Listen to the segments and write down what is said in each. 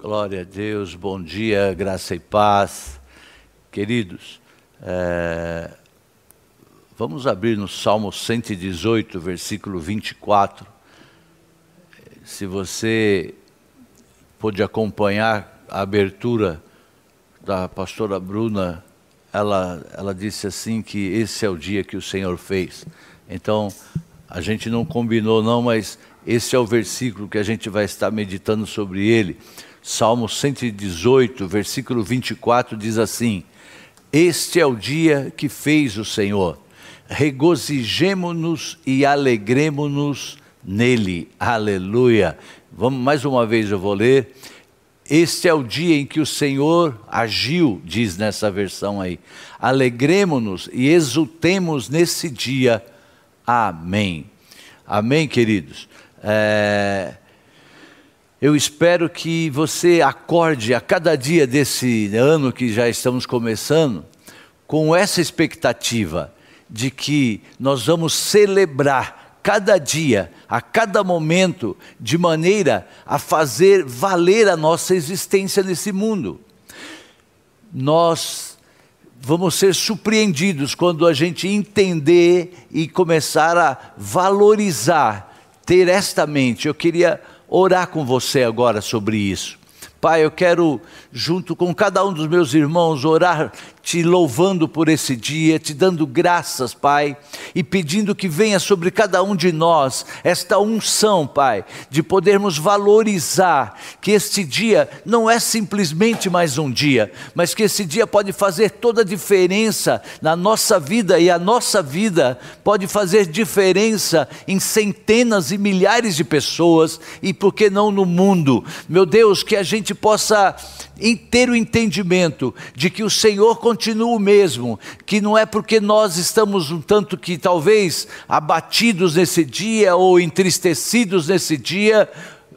Glória a Deus, bom dia, graça e paz. Queridos, é, vamos abrir no Salmo 118, versículo 24. Se você pôde acompanhar a abertura da pastora Bruna, ela, ela disse assim que esse é o dia que o Senhor fez. Então, a gente não combinou não, mas esse é o versículo que a gente vai estar meditando sobre ele. Salmo 118, versículo 24 diz assim: Este é o dia que fez o Senhor, regozijemo-nos e alegremo-nos nele. Aleluia. Vamos mais uma vez eu vou ler. Este é o dia em que o Senhor agiu, diz nessa versão aí. Alegremos-nos e exultemos nesse dia. Amém. Amém, queridos. É, eu espero que você acorde a cada dia desse ano que já estamos começando com essa expectativa de que nós vamos celebrar cada dia, a cada momento, de maneira a fazer valer a nossa existência nesse mundo. Nós vamos ser surpreendidos quando a gente entender e começar a valorizar, ter esta mente. Eu queria orar com você agora sobre isso. Pai, eu quero, junto com cada um dos meus irmãos, orar te louvando por esse dia, te dando graças, Pai, e pedindo que venha sobre cada um de nós esta unção, Pai, de podermos valorizar que este dia não é simplesmente mais um dia, mas que esse dia pode fazer toda a diferença na nossa vida e a nossa vida pode fazer diferença em centenas e milhares de pessoas e por que não no mundo. Meu Deus, que a gente possa ter o entendimento de que o Senhor continua o mesmo, que não é porque nós estamos um tanto que talvez abatidos nesse dia ou entristecidos nesse dia,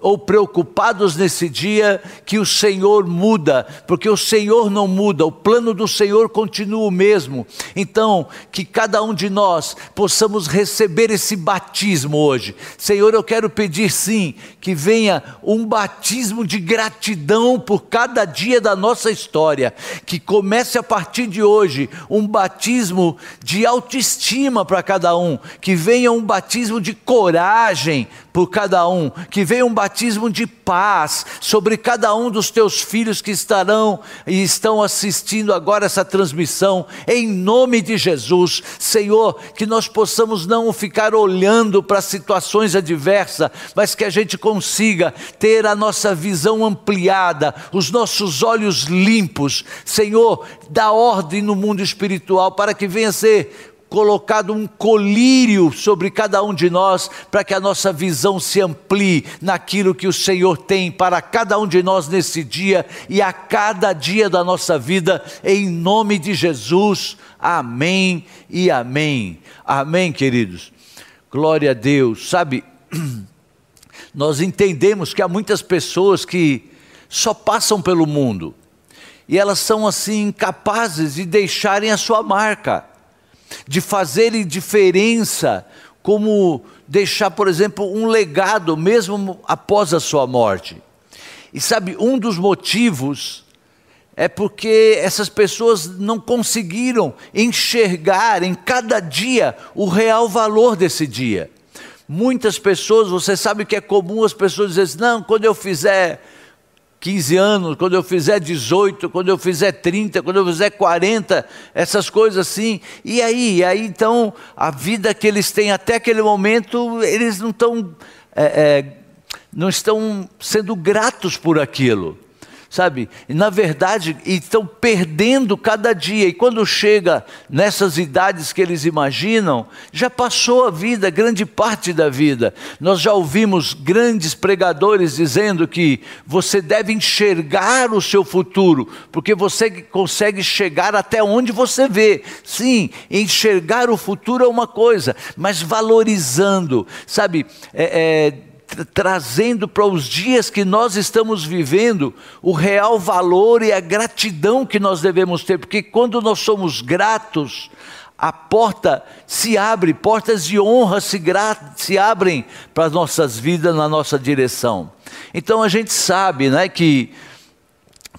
ou preocupados nesse dia que o Senhor muda, porque o Senhor não muda, o plano do Senhor continua o mesmo. Então, que cada um de nós possamos receber esse batismo hoje. Senhor, eu quero pedir sim que venha um batismo de gratidão por cada dia da nossa história, que comece a partir de hoje um batismo de autoestima para cada um, que venha um batismo de coragem por cada um, que venha um batismo de paz sobre cada um dos teus filhos que estarão e estão assistindo agora essa transmissão, em nome de Jesus, Senhor, que nós possamos não ficar olhando para situações adversas, mas que a gente consiga ter a nossa visão ampliada, os nossos olhos limpos, Senhor, dá ordem no mundo espiritual para que venha ser colocado um colírio sobre cada um de nós, para que a nossa visão se amplie naquilo que o Senhor tem para cada um de nós nesse dia e a cada dia da nossa vida, em nome de Jesus. Amém e amém. Amém, queridos. Glória a Deus. Sabe, nós entendemos que há muitas pessoas que só passam pelo mundo e elas são assim incapazes de deixarem a sua marca de fazerem diferença, como deixar, por exemplo, um legado mesmo após a sua morte. E sabe, um dos motivos é porque essas pessoas não conseguiram enxergar em cada dia o real valor desse dia. Muitas pessoas, você sabe que é comum as pessoas dizerem: assim, não, quando eu fizer 15 anos, quando eu fizer 18, quando eu fizer 30, quando eu fizer 40, essas coisas assim. E aí, e aí então, a vida que eles têm até aquele momento, eles não estão, é, é, não estão sendo gratos por aquilo sabe? Na verdade, estão perdendo cada dia. E quando chega nessas idades que eles imaginam, já passou a vida, grande parte da vida. Nós já ouvimos grandes pregadores dizendo que você deve enxergar o seu futuro, porque você consegue chegar até onde você vê. Sim, enxergar o futuro é uma coisa, mas valorizando, sabe? É, é, trazendo para os dias que nós estamos vivendo o real valor e a gratidão que nós devemos ter, porque quando nós somos gratos, a porta se abre, portas de honra se, se abrem para as nossas vidas na nossa direção. Então a gente sabe né, que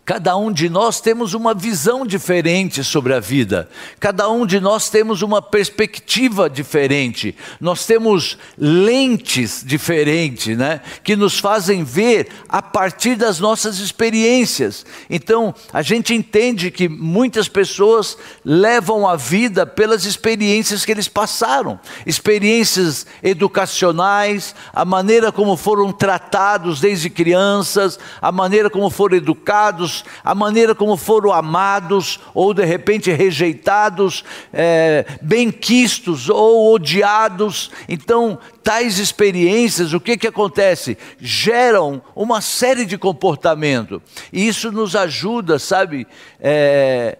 Cada um de nós temos uma visão diferente sobre a vida, cada um de nós temos uma perspectiva diferente, nós temos lentes diferentes, né? Que nos fazem ver a partir das nossas experiências. Então, a gente entende que muitas pessoas levam a vida pelas experiências que eles passaram experiências educacionais, a maneira como foram tratados desde crianças, a maneira como foram educados a maneira como foram amados ou de repente rejeitados, é, benquistos ou odiados. Então, tais experiências, o que, que acontece? Geram uma série de comportamento. E isso nos ajuda, sabe, é,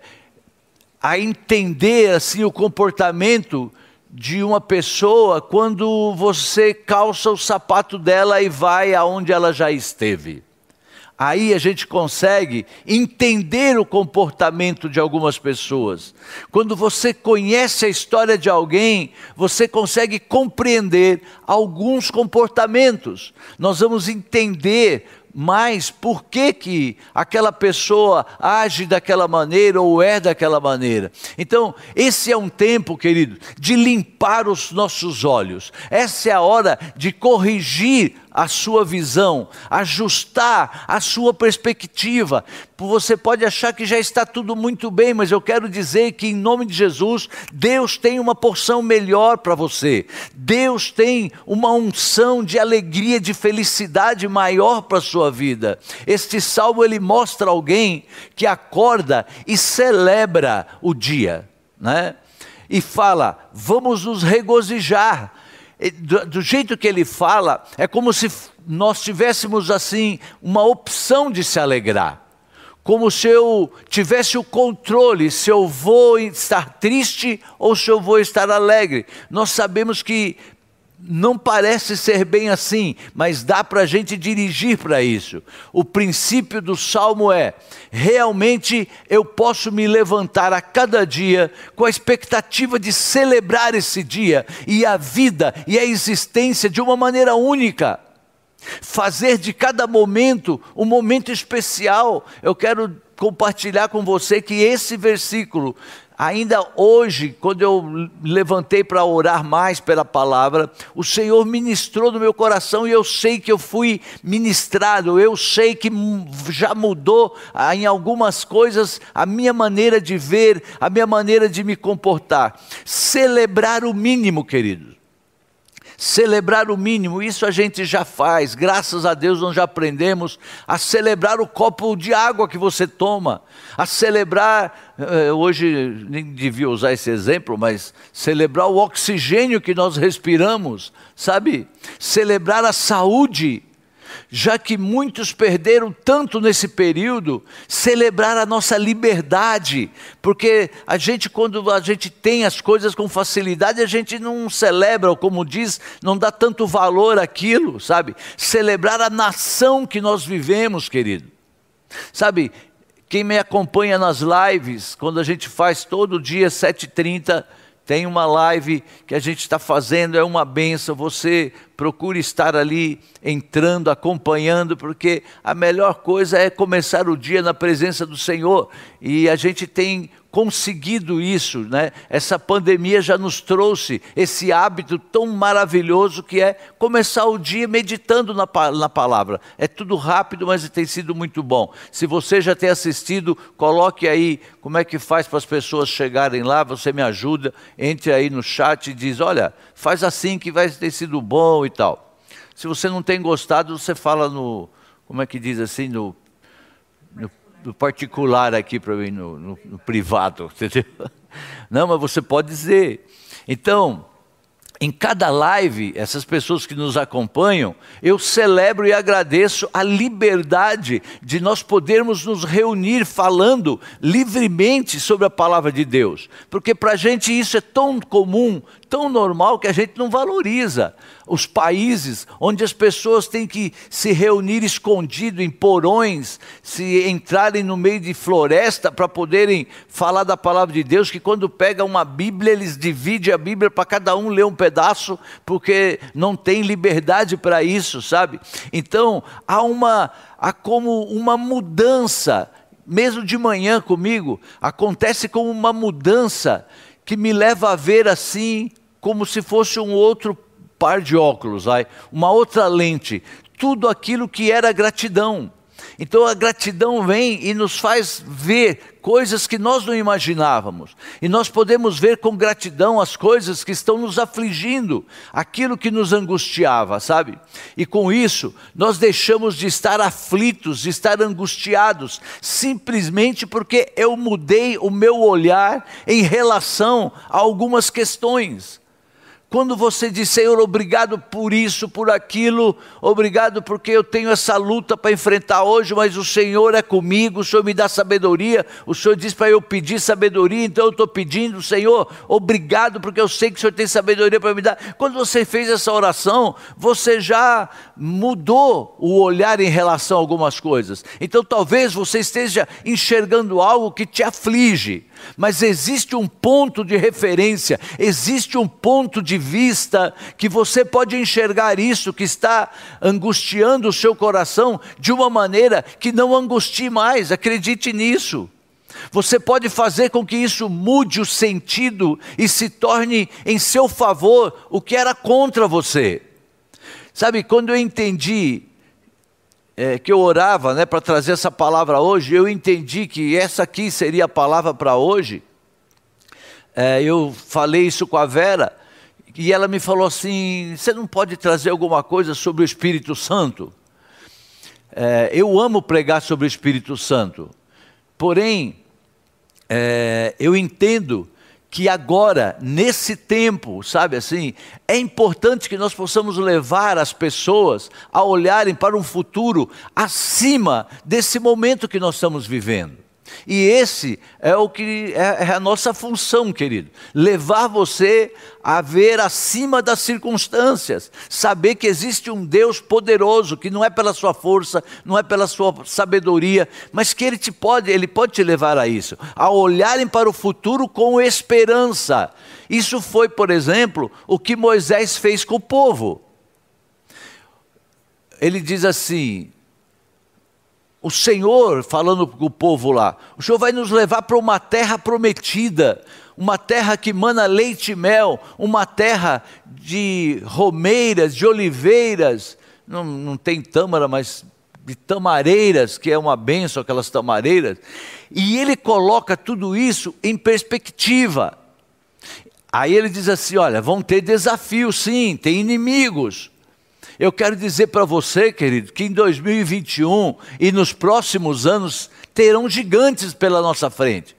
a entender assim o comportamento de uma pessoa quando você calça o sapato dela e vai aonde ela já esteve. Aí a gente consegue entender o comportamento de algumas pessoas. Quando você conhece a história de alguém, você consegue compreender alguns comportamentos. Nós vamos entender mais por que, que aquela pessoa age daquela maneira ou é daquela maneira. Então, esse é um tempo, querido, de limpar os nossos olhos. Essa é a hora de corrigir a sua visão, ajustar a sua perspectiva. Você pode achar que já está tudo muito bem, mas eu quero dizer que, em nome de Jesus, Deus tem uma porção melhor para você. Deus tem uma unção de alegria, de felicidade maior para a sua vida. Este salmo ele mostra alguém que acorda e celebra o dia, né? E fala: vamos nos regozijar do, do jeito que ele fala, é como se nós tivéssemos assim uma opção de se alegrar como se eu tivesse o controle se eu vou estar triste ou se eu vou estar alegre. Nós sabemos que não parece ser bem assim, mas dá para a gente dirigir para isso. O princípio do salmo é: realmente eu posso me levantar a cada dia com a expectativa de celebrar esse dia e a vida e a existência de uma maneira única. Fazer de cada momento um momento especial. Eu quero compartilhar com você que esse versículo Ainda hoje, quando eu levantei para orar mais pela palavra, o Senhor ministrou no meu coração e eu sei que eu fui ministrado, eu sei que já mudou ah, em algumas coisas a minha maneira de ver, a minha maneira de me comportar. Celebrar o mínimo, queridos celebrar o mínimo, isso a gente já faz, graças a Deus nós já aprendemos a celebrar o copo de água que você toma, a celebrar, eh, hoje nem devia usar esse exemplo, mas celebrar o oxigênio que nós respiramos, sabe? Celebrar a saúde, já que muitos perderam tanto nesse período, celebrar a nossa liberdade, porque a gente, quando a gente tem as coisas com facilidade, a gente não celebra, ou como diz, não dá tanto valor àquilo, sabe? Celebrar a nação que nós vivemos, querido. Sabe, quem me acompanha nas lives, quando a gente faz todo dia 7h30, tem uma live que a gente está fazendo, é uma benção. Você procure estar ali entrando, acompanhando, porque a melhor coisa é começar o dia na presença do Senhor. E a gente tem conseguido isso, né? Essa pandemia já nos trouxe esse hábito tão maravilhoso que é começar o dia meditando na, na palavra. É tudo rápido, mas tem sido muito bom. Se você já tem assistido, coloque aí como é que faz para as pessoas chegarem lá, você me ajuda, entre aí no chat e diz, olha, faz assim que vai ter sido bom e tal. Se você não tem gostado, você fala no, como é que diz assim, no, no no particular aqui para mim, no, no, no, privado, entendeu? Não, mas você pode dizer. Então, em cada live, essas pessoas que nos acompanham, eu celebro e agradeço a liberdade de nós podermos nos reunir falando livremente sobre a palavra de Deus, porque para a gente isso é tão comum, tão normal que a gente não valoriza os países onde as pessoas têm que se reunir escondido em porões, se entrarem no meio de floresta para poderem falar da palavra de Deus, que quando pega uma Bíblia, eles dividem a Bíblia para cada um ler um pedaço, porque não tem liberdade para isso, sabe? Então, há uma há como uma mudança mesmo de manhã comigo, acontece como uma mudança que me leva a ver assim, como se fosse um outro par de óculos, uma outra lente. Tudo aquilo que era gratidão. Então a gratidão vem e nos faz ver coisas que nós não imaginávamos. E nós podemos ver com gratidão as coisas que estão nos afligindo, aquilo que nos angustiava, sabe? E com isso, nós deixamos de estar aflitos, de estar angustiados, simplesmente porque eu mudei o meu olhar em relação a algumas questões. Quando você diz, Senhor, obrigado por isso, por aquilo, obrigado porque eu tenho essa luta para enfrentar hoje, mas o Senhor é comigo, o Senhor me dá sabedoria, o Senhor diz para eu pedir sabedoria, então eu estou pedindo, Senhor, obrigado porque eu sei que o Senhor tem sabedoria para me dar. Quando você fez essa oração, você já mudou o olhar em relação a algumas coisas. Então talvez você esteja enxergando algo que te aflige mas existe um ponto de referência, existe um ponto de vista que você pode enxergar isso que está angustiando o seu coração de uma maneira que não angustie mais, acredite nisso. Você pode fazer com que isso mude o sentido e se torne em seu favor o que era contra você. Sabe, quando eu entendi é, que eu orava né, para trazer essa palavra hoje, eu entendi que essa aqui seria a palavra para hoje. É, eu falei isso com a Vera e ela me falou assim: você não pode trazer alguma coisa sobre o Espírito Santo? É, eu amo pregar sobre o Espírito Santo, porém, é, eu entendo que agora, nesse tempo, sabe assim, é importante que nós possamos levar as pessoas a olharem para um futuro acima desse momento que nós estamos vivendo. E esse é o que é, é a nossa função, querido. Levar você a ver acima das circunstâncias, saber que existe um Deus poderoso, que não é pela sua força, não é pela sua sabedoria, mas que ele te pode, ele pode te levar a isso, a olharem para o futuro com esperança. Isso foi, por exemplo, o que Moisés fez com o povo. Ele diz assim: o Senhor, falando com o povo lá, o Senhor vai nos levar para uma terra prometida, uma terra que mana leite e mel, uma terra de romeiras, de oliveiras, não, não tem tâmara, mas de tamareiras, que é uma benção aquelas tamareiras, e ele coloca tudo isso em perspectiva. Aí ele diz assim: olha, vão ter desafios sim, tem inimigos, eu quero dizer para você, querido, que em 2021 e nos próximos anos terão gigantes pela nossa frente,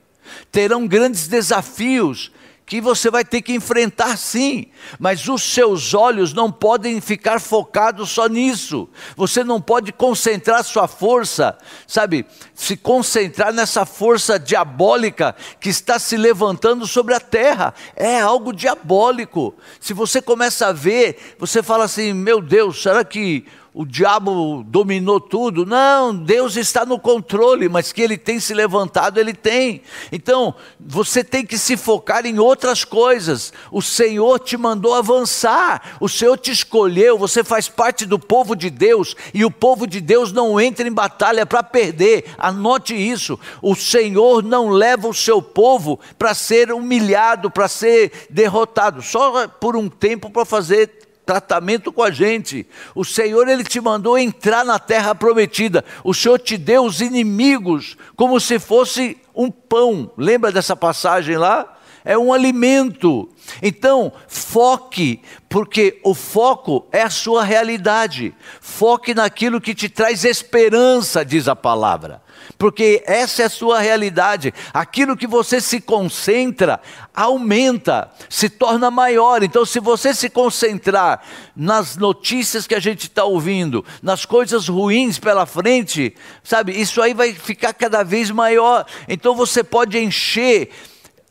terão grandes desafios que você vai ter que enfrentar sim, mas os seus olhos não podem ficar focados só nisso. Você não pode concentrar sua força, sabe, se concentrar nessa força diabólica que está se levantando sobre a terra. É algo diabólico. Se você começa a ver, você fala assim: meu Deus, será que o diabo dominou tudo. Não, Deus está no controle, mas que ele tem se levantado, ele tem. Então, você tem que se focar em outras coisas. O Senhor te mandou avançar, o Senhor te escolheu, você faz parte do povo de Deus, e o povo de Deus não entra em batalha para perder. Anote isso. O Senhor não leva o seu povo para ser humilhado, para ser derrotado, só por um tempo para fazer tratamento com a gente. O Senhor ele te mandou entrar na terra prometida. O Senhor te deu os inimigos como se fosse um pão. Lembra dessa passagem lá? É um alimento. Então, foque, porque o foco é a sua realidade. Foque naquilo que te traz esperança, diz a palavra porque essa é a sua realidade. Aquilo que você se concentra aumenta, se torna maior. Então, se você se concentrar nas notícias que a gente está ouvindo, nas coisas ruins pela frente, sabe, isso aí vai ficar cada vez maior. Então, você pode encher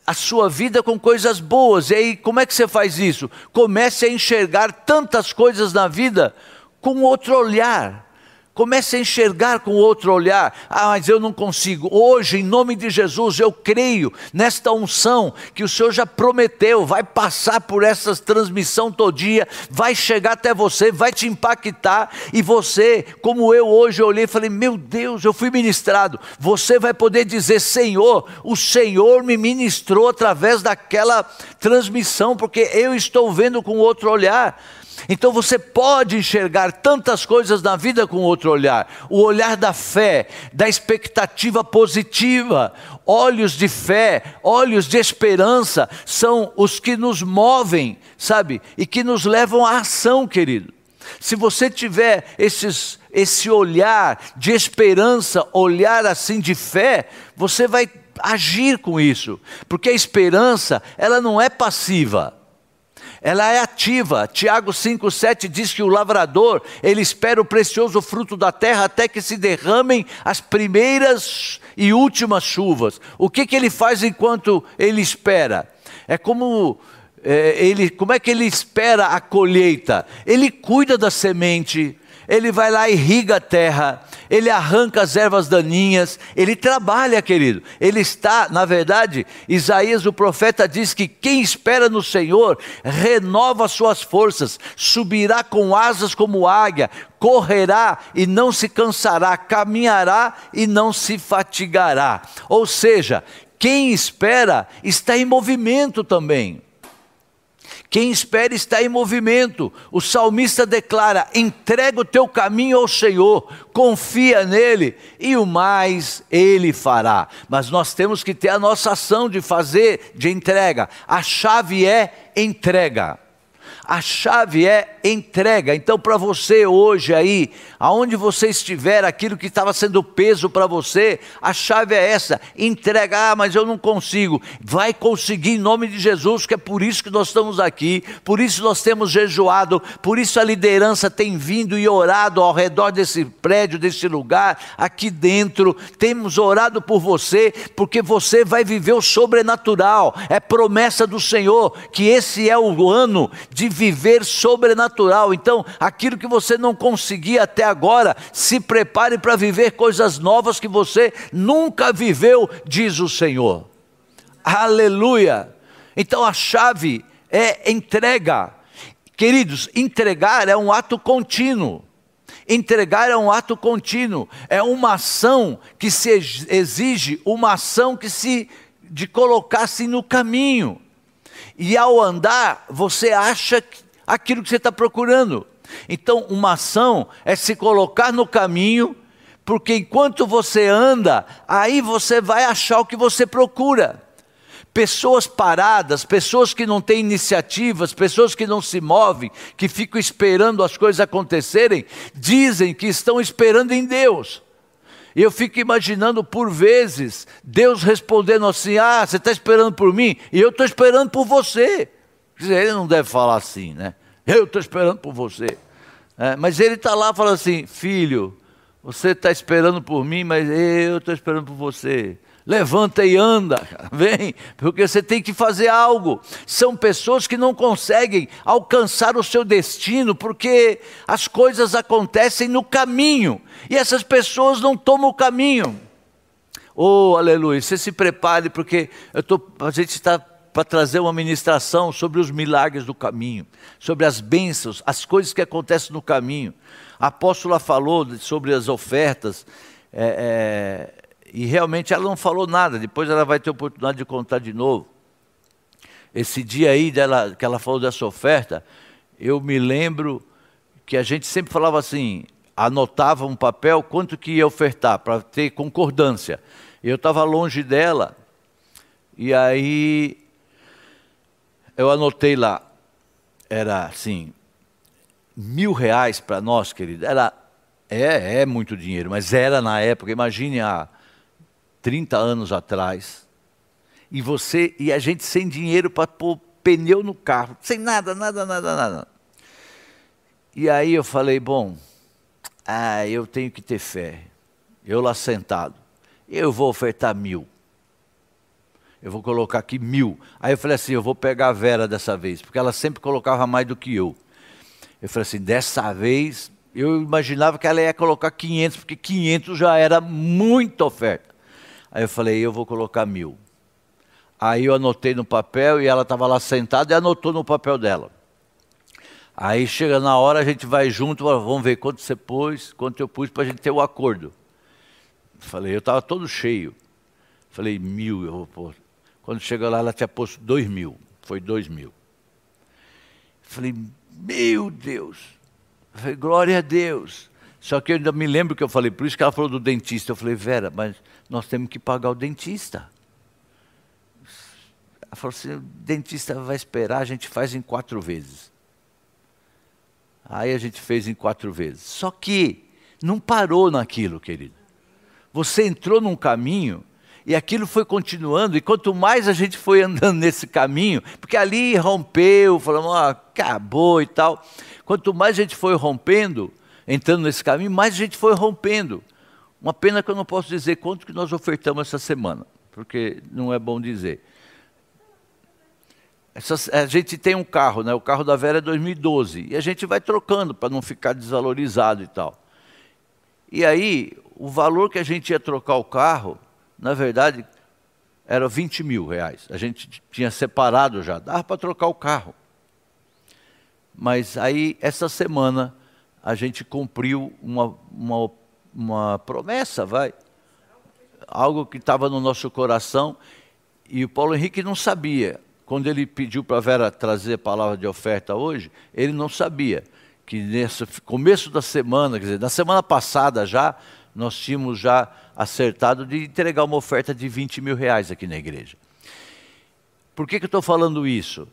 a sua vida com coisas boas. E aí, como é que você faz isso? Comece a enxergar tantas coisas na vida com outro olhar Comece a enxergar com outro olhar. Ah, mas eu não consigo. Hoje, em nome de Jesus, eu creio nesta unção que o Senhor já prometeu, vai passar por essa transmissão todinha, vai chegar até você, vai te impactar e você, como eu hoje olhei e falei: "Meu Deus, eu fui ministrado". Você vai poder dizer: "Senhor, o Senhor me ministrou através daquela transmissão, porque eu estou vendo com outro olhar". Então você pode enxergar tantas coisas na vida com outro olhar. O olhar da fé, da expectativa positiva. Olhos de fé, olhos de esperança são os que nos movem, sabe? E que nos levam à ação, querido. Se você tiver esses, esse olhar de esperança, olhar assim de fé, você vai agir com isso, porque a esperança, ela não é passiva ela é ativa. Tiago 5,7 diz que o lavrador, ele espera o precioso fruto da terra até que se derramem as primeiras e últimas chuvas. O que, que ele faz enquanto ele espera? É como é, ele, como é que ele espera a colheita? Ele cuida da semente, ele vai lá e irriga a terra, ele arranca as ervas daninhas, ele trabalha, querido. Ele está, na verdade, Isaías, o profeta, diz que quem espera no Senhor renova suas forças, subirá com asas como águia, correrá e não se cansará, caminhará e não se fatigará. Ou seja, quem espera está em movimento também. Quem espera está em movimento. O salmista declara: entrega o teu caminho ao Senhor, confia nele e o mais ele fará. Mas nós temos que ter a nossa ação de fazer, de entrega. A chave é entrega. A chave é entrega. Então, para você hoje aí, aonde você estiver, aquilo que estava sendo peso para você, a chave é essa: entregar, ah, mas eu não consigo. Vai conseguir em nome de Jesus, que é por isso que nós estamos aqui, por isso nós temos jejuado, por isso a liderança tem vindo e orado ao redor desse prédio, desse lugar, aqui dentro. Temos orado por você, porque você vai viver o sobrenatural. É promessa do Senhor que esse é o ano de viver sobrenatural. Então, aquilo que você não conseguia até agora, se prepare para viver coisas novas que você nunca viveu, diz o Senhor. Aleluia! Então a chave é entrega. Queridos, entregar é um ato contínuo. Entregar é um ato contínuo, é uma ação que se exige uma ação que se de colocar-se no caminho. E ao andar, você acha aquilo que você está procurando. Então, uma ação é se colocar no caminho, porque enquanto você anda, aí você vai achar o que você procura. Pessoas paradas, pessoas que não têm iniciativas, pessoas que não se movem, que ficam esperando as coisas acontecerem, dizem que estão esperando em Deus. E eu fico imaginando por vezes Deus respondendo assim: Ah, você está esperando por mim e eu estou esperando por você. Ele não deve falar assim, né? Eu estou esperando por você. É, mas ele está lá falando assim: Filho, você está esperando por mim, mas eu estou esperando por você. Levanta e anda, vem, porque você tem que fazer algo. São pessoas que não conseguem alcançar o seu destino porque as coisas acontecem no caminho e essas pessoas não tomam o caminho. Oh, aleluia! Você se prepare porque eu tô, a gente está para trazer uma ministração sobre os milagres do caminho, sobre as bênçãos, as coisas que acontecem no caminho. A apóstola falou sobre as ofertas. É, é, e realmente ela não falou nada, depois ela vai ter oportunidade de contar de novo. Esse dia aí dela, que ela falou dessa oferta, eu me lembro que a gente sempre falava assim, anotava um papel quanto que ia ofertar, para ter concordância. Eu estava longe dela, e aí eu anotei lá, era assim, mil reais para nós, querido, era, é, é muito dinheiro, mas era na época, imagine a 30 anos atrás, e você e a gente sem dinheiro para pôr pneu no carro, sem nada, nada, nada, nada. E aí eu falei, bom, ah, eu tenho que ter fé. Eu lá sentado, eu vou ofertar mil. Eu vou colocar aqui mil. Aí eu falei assim, eu vou pegar a Vera dessa vez, porque ela sempre colocava mais do que eu. Eu falei assim, dessa vez Eu imaginava que ela ia colocar 500, porque 500 já era muita oferta. Aí eu falei, eu vou colocar mil. Aí eu anotei no papel e ela estava lá sentada e anotou no papel dela. Aí chega na hora, a gente vai junto, vamos ver quanto você pôs, quanto eu pus para a gente ter o acordo. Falei, eu estava todo cheio. Falei, mil eu vou pôr. Quando chega lá, ela tinha posto dois mil. Foi dois mil. Falei, meu Deus. Falei, glória a Deus. Só que eu ainda me lembro que eu falei, por isso que ela falou do dentista. Eu falei, Vera, mas nós temos que pagar o dentista. Ela falou assim, o dentista vai esperar, a gente faz em quatro vezes. Aí a gente fez em quatro vezes. Só que não parou naquilo, querido. Você entrou num caminho e aquilo foi continuando, e quanto mais a gente foi andando nesse caminho, porque ali rompeu, falamos, ah, acabou e tal. Quanto mais a gente foi rompendo, entrando nesse caminho, mais a gente foi rompendo. Uma pena que eu não posso dizer quanto que nós ofertamos essa semana, porque não é bom dizer. A gente tem um carro, né? o carro da Vera é 2012, e a gente vai trocando para não ficar desvalorizado e tal. E aí, o valor que a gente ia trocar o carro, na verdade, era 20 mil reais. A gente tinha separado já, dava para trocar o carro. Mas aí, essa semana, a gente cumpriu uma, uma, uma promessa, vai. Algo que estava no nosso coração. E o Paulo Henrique não sabia. Quando ele pediu para a Vera trazer a palavra de oferta hoje, ele não sabia que nesse começo da semana, quer dizer, na semana passada já, nós tínhamos já acertado de entregar uma oferta de 20 mil reais aqui na igreja. Por que, que eu estou falando isso?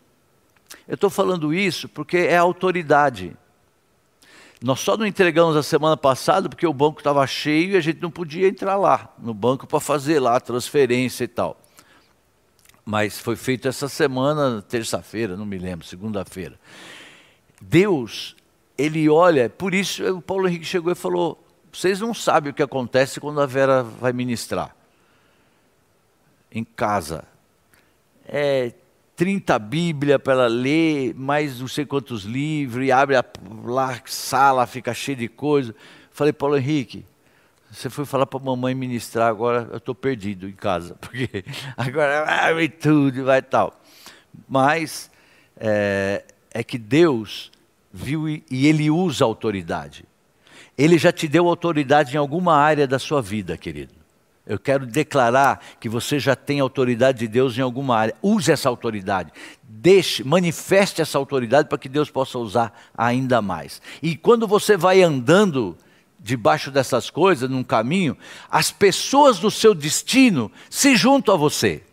Eu estou falando isso porque é autoridade. Nós só não entregamos a semana passada porque o banco estava cheio e a gente não podia entrar lá no banco para fazer lá a transferência e tal. Mas foi feito essa semana, terça-feira, não me lembro, segunda-feira. Deus, ele olha, por isso o Paulo Henrique chegou e falou: vocês não sabem o que acontece quando a Vera vai ministrar em casa. É 30 Bíblia para ela ler, mais não sei quantos livros, e abre a lá, sala, fica cheia de coisa. Falei, Paulo Henrique, você foi falar para a mamãe ministrar, agora eu estou perdido em casa, porque agora vai tudo, vai tal. Mas é, é que Deus viu e, e Ele usa autoridade. Ele já te deu autoridade em alguma área da sua vida, querido. Eu quero declarar que você já tem autoridade de Deus em alguma área. Use essa autoridade. Deixe, manifeste essa autoridade para que Deus possa usar ainda mais. E quando você vai andando debaixo dessas coisas, num caminho, as pessoas do seu destino se juntam a você.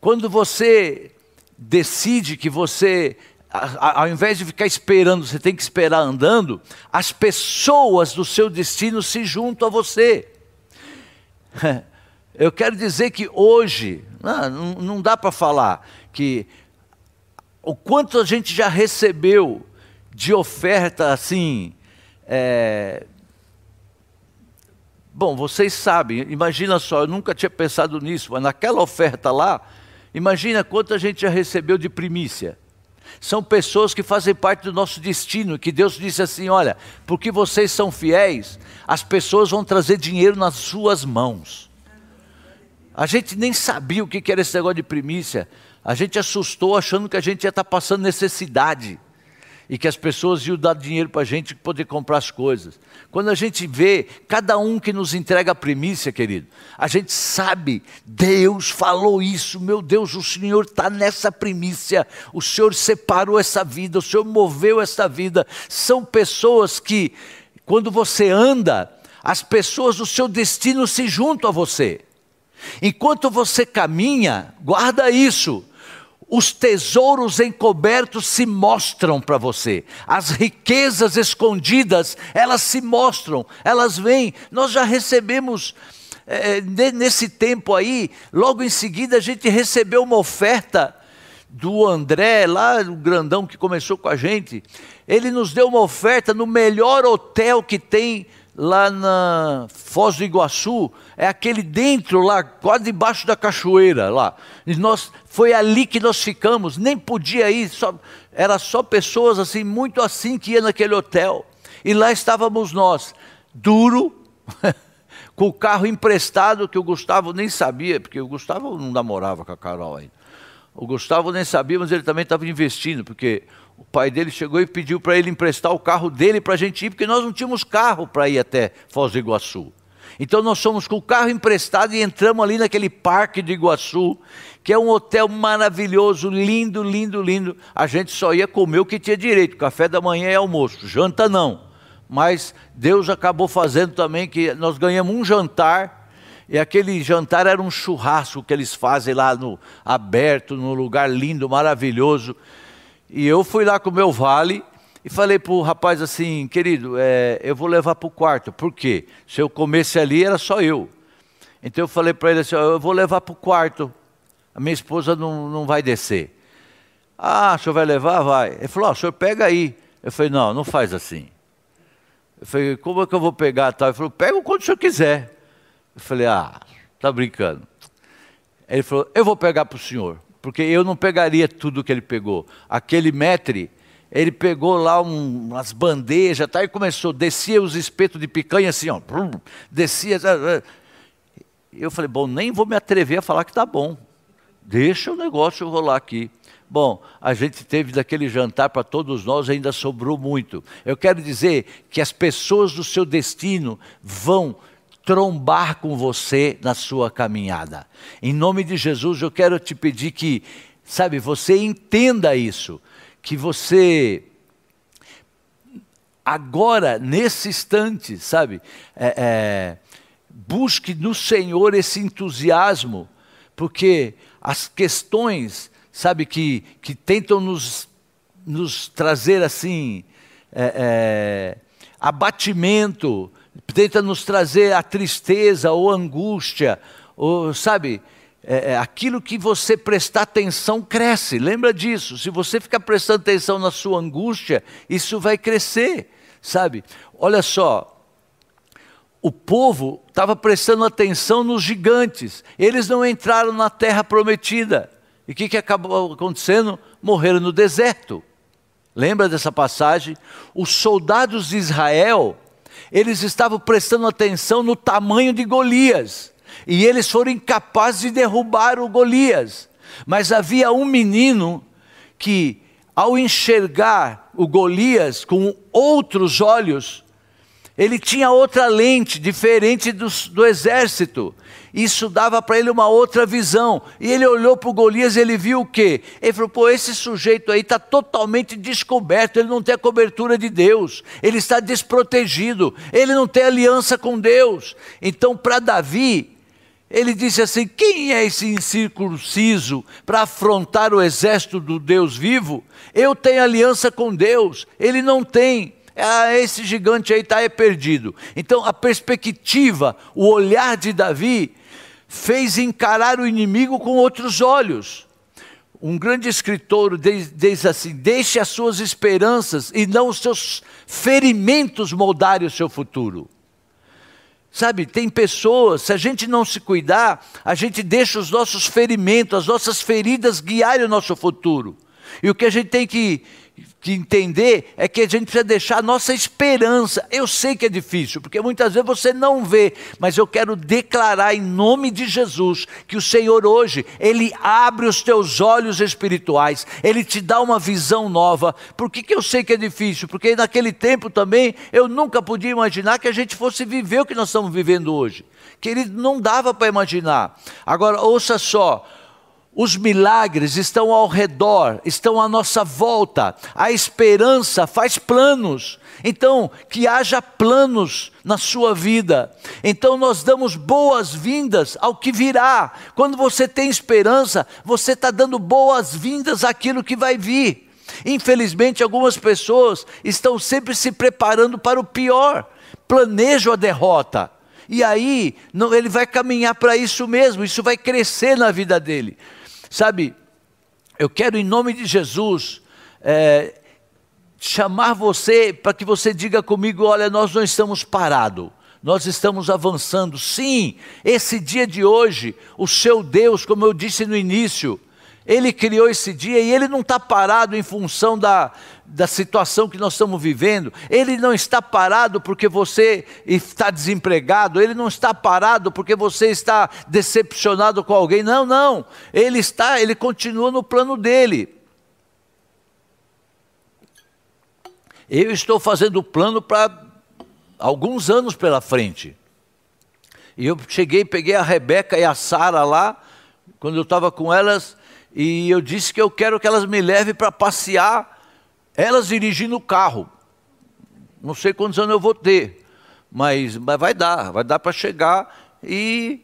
Quando você decide que você ao invés de ficar esperando, você tem que esperar andando, as pessoas do seu destino se juntam a você. Eu quero dizer que hoje, não, não dá para falar que o quanto a gente já recebeu de oferta assim. É... Bom, vocês sabem, imagina só, eu nunca tinha pensado nisso, mas naquela oferta lá, imagina quanto a gente já recebeu de primícia são pessoas que fazem parte do nosso destino, que Deus disse assim: olha, porque vocês são fiéis, as pessoas vão trazer dinheiro nas suas mãos. A gente nem sabia o que era esse negócio de primícia, a gente assustou achando que a gente ia estar passando necessidade e que as pessoas iam dar dinheiro para a gente poder comprar as coisas. Quando a gente vê cada um que nos entrega a primícia, querido, a gente sabe, Deus falou isso, meu Deus, o Senhor está nessa primícia, o Senhor separou essa vida, o Senhor moveu essa vida. São pessoas que, quando você anda, as pessoas do seu destino se juntam a você. Enquanto você caminha, guarda isso os tesouros encobertos se mostram para você, as riquezas escondidas, elas se mostram, elas vêm. Nós já recebemos, é, nesse tempo aí, logo em seguida a gente recebeu uma oferta do André, lá o grandão que começou com a gente. Ele nos deu uma oferta no melhor hotel que tem lá na Foz do Iguaçu, é aquele dentro lá, quase debaixo da cachoeira lá. E nós, foi ali que nós ficamos, nem podia ir, só era só pessoas assim, muito assim que ia naquele hotel. E lá estávamos nós, duro, com o carro emprestado que o Gustavo nem sabia, porque o Gustavo não namorava com a Carol ainda. O Gustavo nem sabia, mas ele também estava investindo, porque o pai dele chegou e pediu para ele emprestar o carro dele para a gente ir, porque nós não tínhamos carro para ir até Foz do Iguaçu. Então nós fomos com o carro emprestado e entramos ali naquele parque de Iguaçu, que é um hotel maravilhoso, lindo, lindo, lindo. A gente só ia comer o que tinha direito, café da manhã e almoço, janta não. Mas Deus acabou fazendo também que nós ganhamos um jantar, e aquele jantar era um churrasco que eles fazem lá no aberto, num lugar lindo, maravilhoso. E eu fui lá com o meu vale e falei para o rapaz assim, querido, é, eu vou levar para o quarto. Por quê? Se eu comesse ali, era só eu. Então eu falei para ele assim, eu vou levar para o quarto. A minha esposa não, não vai descer. Ah, o senhor vai levar? Vai. Ele falou, o senhor pega aí. Eu falei, não, não faz assim. Eu falei, como é que eu vou pegar? Ele falou, pega o quanto o senhor quiser. Eu falei, ah, tá brincando. Ele falou, eu vou pegar para o senhor porque eu não pegaria tudo que ele pegou. Aquele metre, ele pegou lá um, umas bandejas tá, e começou, descia os espetos de picanha assim, ó, descia. Eu falei, bom, nem vou me atrever a falar que está bom. Deixa o negócio rolar aqui. Bom, a gente teve daquele jantar para todos nós, ainda sobrou muito. Eu quero dizer que as pessoas do seu destino vão trombar com você na sua caminhada. Em nome de Jesus, eu quero te pedir que, sabe, você entenda isso, que você agora, nesse instante, sabe, é, é, busque no Senhor esse entusiasmo, porque as questões, sabe, que, que tentam nos, nos trazer assim, é, é abatimento, tenta nos trazer a tristeza ou angústia, ou sabe, é, é, aquilo que você prestar atenção cresce, lembra disso. Se você ficar prestando atenção na sua angústia, isso vai crescer, sabe? Olha só, o povo estava prestando atenção nos gigantes, eles não entraram na terra prometida. E o que, que acabou acontecendo? Morreram no deserto. Lembra dessa passagem? Os soldados de Israel eles estavam prestando atenção no tamanho de Golias, e eles foram incapazes de derrubar o Golias. Mas havia um menino que, ao enxergar o Golias com outros olhos, ele tinha outra lente, diferente do, do exército. Isso dava para ele uma outra visão. E ele olhou para o Golias e ele viu o quê? Ele falou: pô, esse sujeito aí está totalmente descoberto, ele não tem a cobertura de Deus, ele está desprotegido, ele não tem aliança com Deus. Então, para Davi, ele disse assim: quem é esse incircunciso para afrontar o exército do Deus vivo? Eu tenho aliança com Deus, ele não tem ah, esse gigante aí está é perdido. Então a perspectiva, o olhar de Davi fez encarar o inimigo com outros olhos. Um grande escritor diz assim: deixe as suas esperanças e não os seus ferimentos moldarem o seu futuro. Sabe, tem pessoas, se a gente não se cuidar, a gente deixa os nossos ferimentos, as nossas feridas guiarem o nosso futuro. E o que a gente tem que que entender é que a gente precisa deixar a nossa esperança. Eu sei que é difícil, porque muitas vezes você não vê, mas eu quero declarar em nome de Jesus que o Senhor hoje, Ele abre os teus olhos espirituais, Ele te dá uma visão nova. Por que, que eu sei que é difícil? Porque naquele tempo também eu nunca podia imaginar que a gente fosse viver o que nós estamos vivendo hoje. Querido, não dava para imaginar. Agora, ouça só os milagres estão ao redor, estão à nossa volta. A esperança faz planos. Então, que haja planos na sua vida. Então, nós damos boas-vindas ao que virá. Quando você tem esperança, você está dando boas-vindas àquilo que vai vir. Infelizmente, algumas pessoas estão sempre se preparando para o pior, planejam a derrota. E aí, não, ele vai caminhar para isso mesmo, isso vai crescer na vida dele. Sabe, eu quero em nome de Jesus é, chamar você para que você diga comigo: olha, nós não estamos parados. Nós estamos avançando. Sim, esse dia de hoje, o seu Deus, como eu disse no início, Ele criou esse dia e ele não está parado em função da, da situação que nós estamos vivendo. Ele não está parado porque você está desempregado. Ele não está parado porque você está decepcionado com alguém. Não, não. Ele está, ele continua no plano dele. Eu estou fazendo o plano para alguns anos pela frente. E eu cheguei, peguei a Rebeca e a Sara lá, quando eu estava com elas, e eu disse que eu quero que elas me levem para passear, elas dirigindo o carro. Não sei quantos anos eu vou ter, mas, mas vai dar, vai dar para chegar e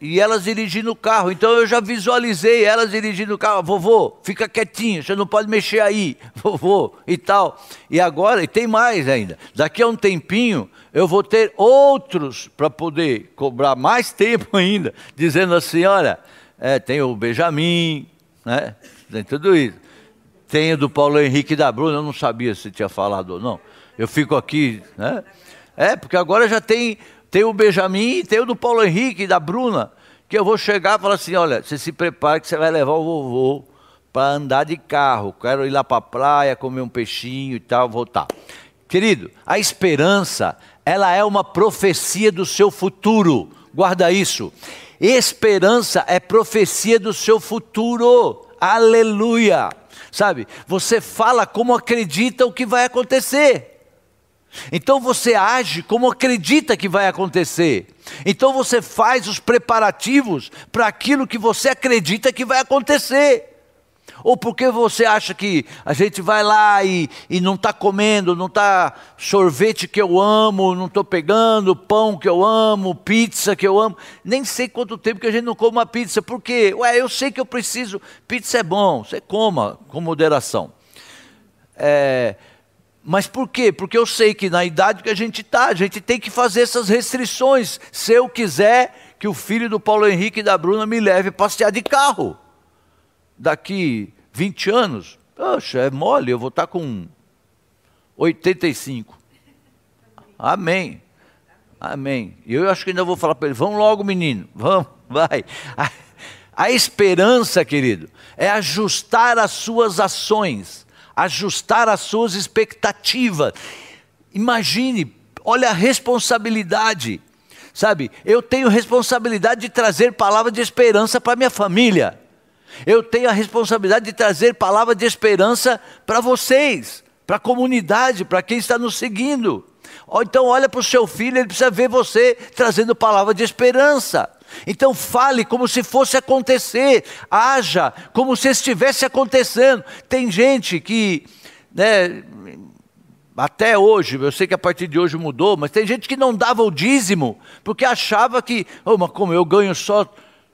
e elas dirigindo o carro. Então eu já visualizei elas dirigindo o carro. Vovô, fica quietinho, você não pode mexer aí, vovô, e tal. E agora, e tem mais ainda. Daqui a um tempinho, eu vou ter outros para poder cobrar mais tempo ainda, dizendo assim: olha, é, tem o Benjamin, né? tem tudo isso. Tem o do Paulo Henrique da Bruna, eu não sabia se tinha falado ou não. Eu fico aqui, né? É, porque agora já tem tem o Benjamin e tem o do Paulo Henrique, da Bruna, que eu vou chegar e falar assim: olha, você se prepara que você vai levar o vovô para andar de carro. Quero ir lá para a praia, comer um peixinho e tal, voltar. Querido, a esperança, ela é uma profecia do seu futuro. Guarda isso. Esperança é profecia do seu futuro. Aleluia. Sabe? Você fala como acredita o que vai acontecer. Então você age como acredita que vai acontecer. Então você faz os preparativos para aquilo que você acredita que vai acontecer. Ou porque você acha que a gente vai lá e, e não está comendo, não está sorvete que eu amo, não estou pegando pão que eu amo, pizza que eu amo. Nem sei quanto tempo que a gente não come uma pizza. Por quê? Ué, eu sei que eu preciso. Pizza é bom, você coma com moderação. É, mas por quê? Porque eu sei que na idade que a gente está, a gente tem que fazer essas restrições. Se eu quiser que o filho do Paulo Henrique e da Bruna me leve passear de carro daqui 20 anos, poxa, é mole, eu vou estar tá com 85. Amém. Amém. Eu acho que ainda vou falar para ele: vamos logo, menino, vamos, vai. A, a esperança, querido, é ajustar as suas ações ajustar as suas expectativas. Imagine, olha a responsabilidade. Sabe, eu tenho responsabilidade de trazer palavra de esperança para minha família. Eu tenho a responsabilidade de trazer palavra de esperança para vocês, para a comunidade, para quem está nos seguindo. Então olha para o seu filho, ele precisa ver você trazendo palavra de esperança. Então fale como se fosse acontecer, haja como se estivesse acontecendo. Tem gente que, né, até hoje, eu sei que a partir de hoje mudou, mas tem gente que não dava o dízimo, porque achava que, oh, mas como eu ganho só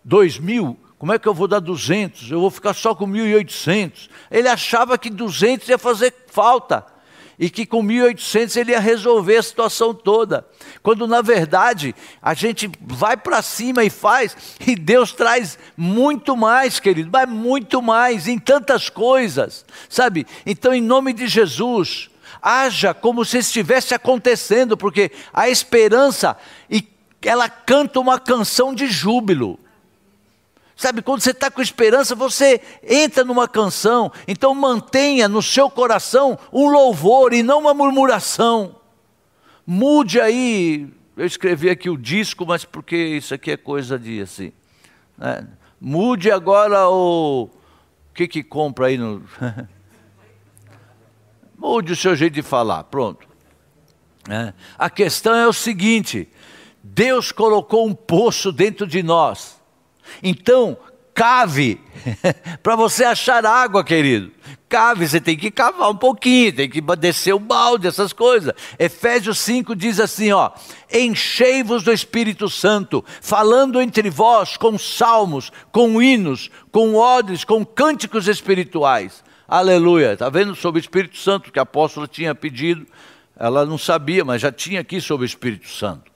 dois mil, como é que eu vou dar duzentos? Eu vou ficar só com mil e oitocentos. Ele achava que duzentos ia fazer falta e que com 1.800 ele ia resolver a situação toda. Quando na verdade a gente vai para cima e faz, e Deus traz muito mais, querido, mas muito mais, em tantas coisas, sabe? Então, em nome de Jesus, haja como se estivesse acontecendo, porque a esperança, ela canta uma canção de júbilo. Sabe, quando você está com esperança, você entra numa canção. Então mantenha no seu coração um louvor e não uma murmuração. Mude aí. Eu escrevi aqui o disco, mas porque isso aqui é coisa de assim. Né? Mude agora o. O que que compra aí no. Mude o seu jeito de falar, pronto. É. A questão é o seguinte: Deus colocou um poço dentro de nós então, cave para você achar água, querido. Cave, você tem que cavar um pouquinho, tem que descer o balde, essas coisas. Efésios 5 diz assim, ó: Enchei-vos do Espírito Santo, falando entre vós com salmos, com hinos, com ódios, com cânticos espirituais. Aleluia. Está vendo sobre o Espírito Santo que a apóstola tinha pedido? Ela não sabia, mas já tinha aqui sobre o Espírito Santo.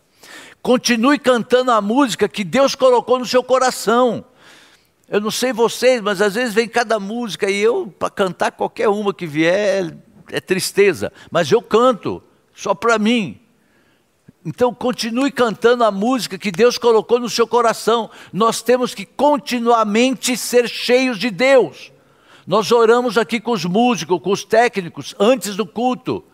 Continue cantando a música que Deus colocou no seu coração. Eu não sei vocês, mas às vezes vem cada música e eu, para cantar qualquer uma que vier, é tristeza. Mas eu canto, só para mim. Então continue cantando a música que Deus colocou no seu coração. Nós temos que continuamente ser cheios de Deus. Nós oramos aqui com os músicos, com os técnicos, antes do culto.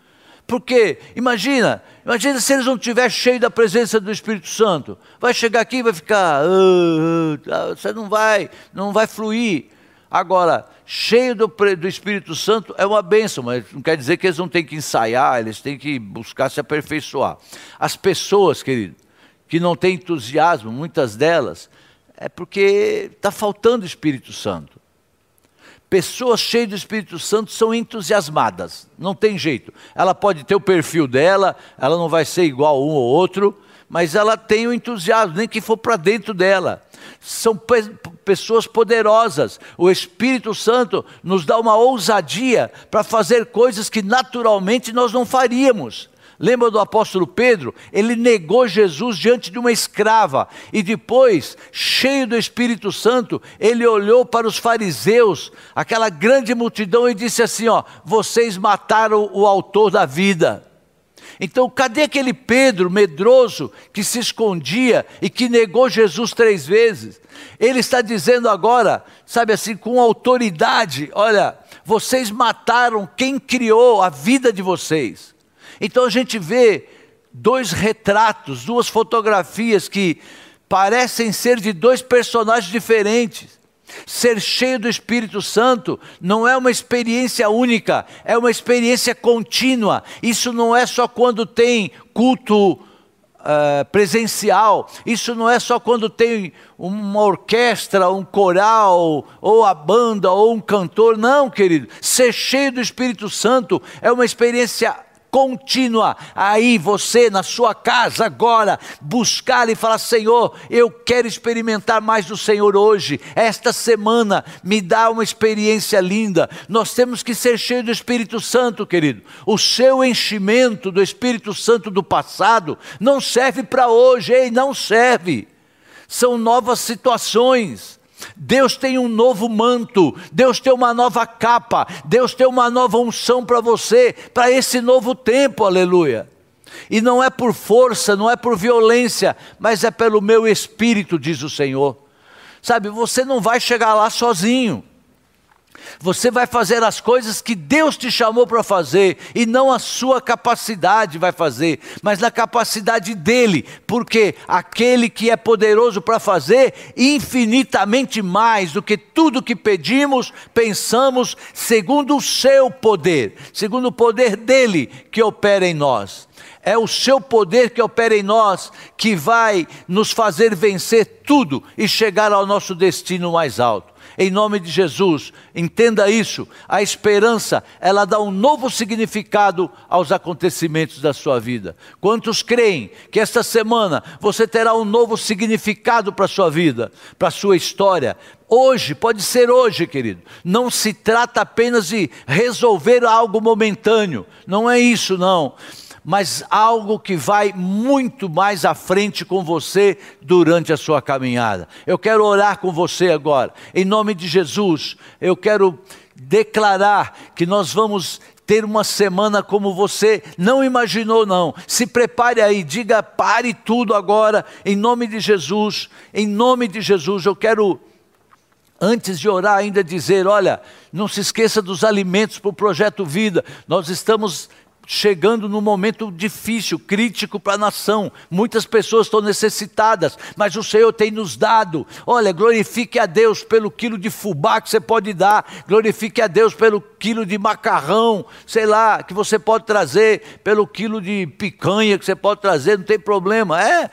Porque, imagina, imagina se eles não estiverem cheios da presença do Espírito Santo. Vai chegar aqui e vai ficar, ah, você não vai, não vai fluir. Agora, cheio do, do, Espírito Santo é uma bênção, mas não quer dizer que eles não têm que ensaiar, eles têm que buscar se aperfeiçoar. As pessoas, querido, que não têm entusiasmo, muitas delas, é porque está faltando Espírito Santo. Pessoas cheias do Espírito Santo são entusiasmadas, não tem jeito. Ela pode ter o perfil dela, ela não vai ser igual um ou outro, mas ela tem o entusiasmo, nem que for para dentro dela. São pe pessoas poderosas. O Espírito Santo nos dá uma ousadia para fazer coisas que naturalmente nós não faríamos. Lembra do apóstolo Pedro? Ele negou Jesus diante de uma escrava e depois, cheio do Espírito Santo, ele olhou para os fariseus, aquela grande multidão, e disse assim: Ó, vocês mataram o autor da vida. Então, cadê aquele Pedro medroso que se escondia e que negou Jesus três vezes? Ele está dizendo agora, sabe assim, com autoridade: olha, vocês mataram quem criou a vida de vocês. Então a gente vê dois retratos, duas fotografias que parecem ser de dois personagens diferentes. Ser cheio do Espírito Santo não é uma experiência única, é uma experiência contínua. Isso não é só quando tem culto uh, presencial, isso não é só quando tem uma orquestra, um coral, ou a banda, ou um cantor. Não, querido. Ser cheio do Espírito Santo é uma experiência contínua. Aí você, na sua casa agora, buscar e falar: Senhor, eu quero experimentar mais do Senhor hoje. Esta semana me dá uma experiência linda. Nós temos que ser cheios do Espírito Santo, querido. O seu enchimento do Espírito Santo do passado não serve para hoje, ei, não serve. São novas situações Deus tem um novo manto, Deus tem uma nova capa, Deus tem uma nova unção para você, para esse novo tempo, aleluia. E não é por força, não é por violência, mas é pelo meu espírito, diz o Senhor. Sabe, você não vai chegar lá sozinho. Você vai fazer as coisas que Deus te chamou para fazer e não a sua capacidade vai fazer, mas na capacidade dele, porque aquele que é poderoso para fazer infinitamente mais do que tudo que pedimos, pensamos, segundo o seu poder, segundo o poder dele que opera em nós. É o seu poder que opera em nós que vai nos fazer vencer tudo e chegar ao nosso destino mais alto em nome de Jesus. Entenda isso. A esperança, ela dá um novo significado aos acontecimentos da sua vida. Quantos creem que esta semana você terá um novo significado para a sua vida, para a sua história? Hoje, pode ser hoje, querido. Não se trata apenas de resolver algo momentâneo. Não é isso, não mas algo que vai muito mais à frente com você durante a sua caminhada. Eu quero orar com você agora, em nome de Jesus. Eu quero declarar que nós vamos ter uma semana como você não imaginou, não. Se prepare aí, diga pare tudo agora, em nome de Jesus. Em nome de Jesus, eu quero antes de orar, ainda dizer: olha, não se esqueça dos alimentos para o projeto Vida. Nós estamos chegando num momento difícil, crítico para a nação. Muitas pessoas estão necessitadas, mas o Senhor tem nos dado. Olha, glorifique a Deus pelo quilo de fubá que você pode dar, glorifique a Deus pelo quilo de macarrão, sei lá, que você pode trazer, pelo quilo de picanha que você pode trazer, não tem problema. É,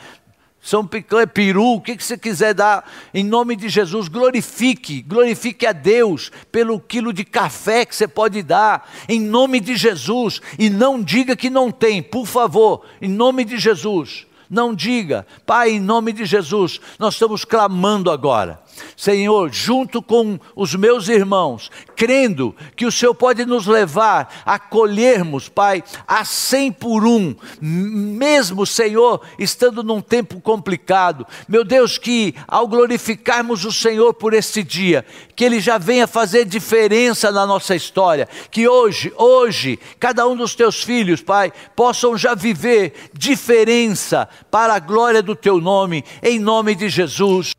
são Picanha, peru, o que, que você quiser dar, em nome de Jesus, glorifique, glorifique a Deus pelo quilo de café que você pode dar, em nome de Jesus, e não diga que não tem, por favor, em nome de Jesus, não diga, Pai, em nome de Jesus, nós estamos clamando agora Senhor, junto com os meus irmãos, crendo que o Senhor pode nos levar a colhermos, Pai, a cem por um, mesmo, Senhor, estando num tempo complicado. Meu Deus, que ao glorificarmos o Senhor por este dia, que Ele já venha fazer diferença na nossa história, que hoje, hoje, cada um dos teus filhos, Pai, possam já viver diferença para a glória do Teu nome, em nome de Jesus.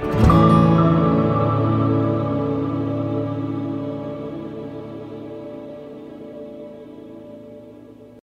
Thank you.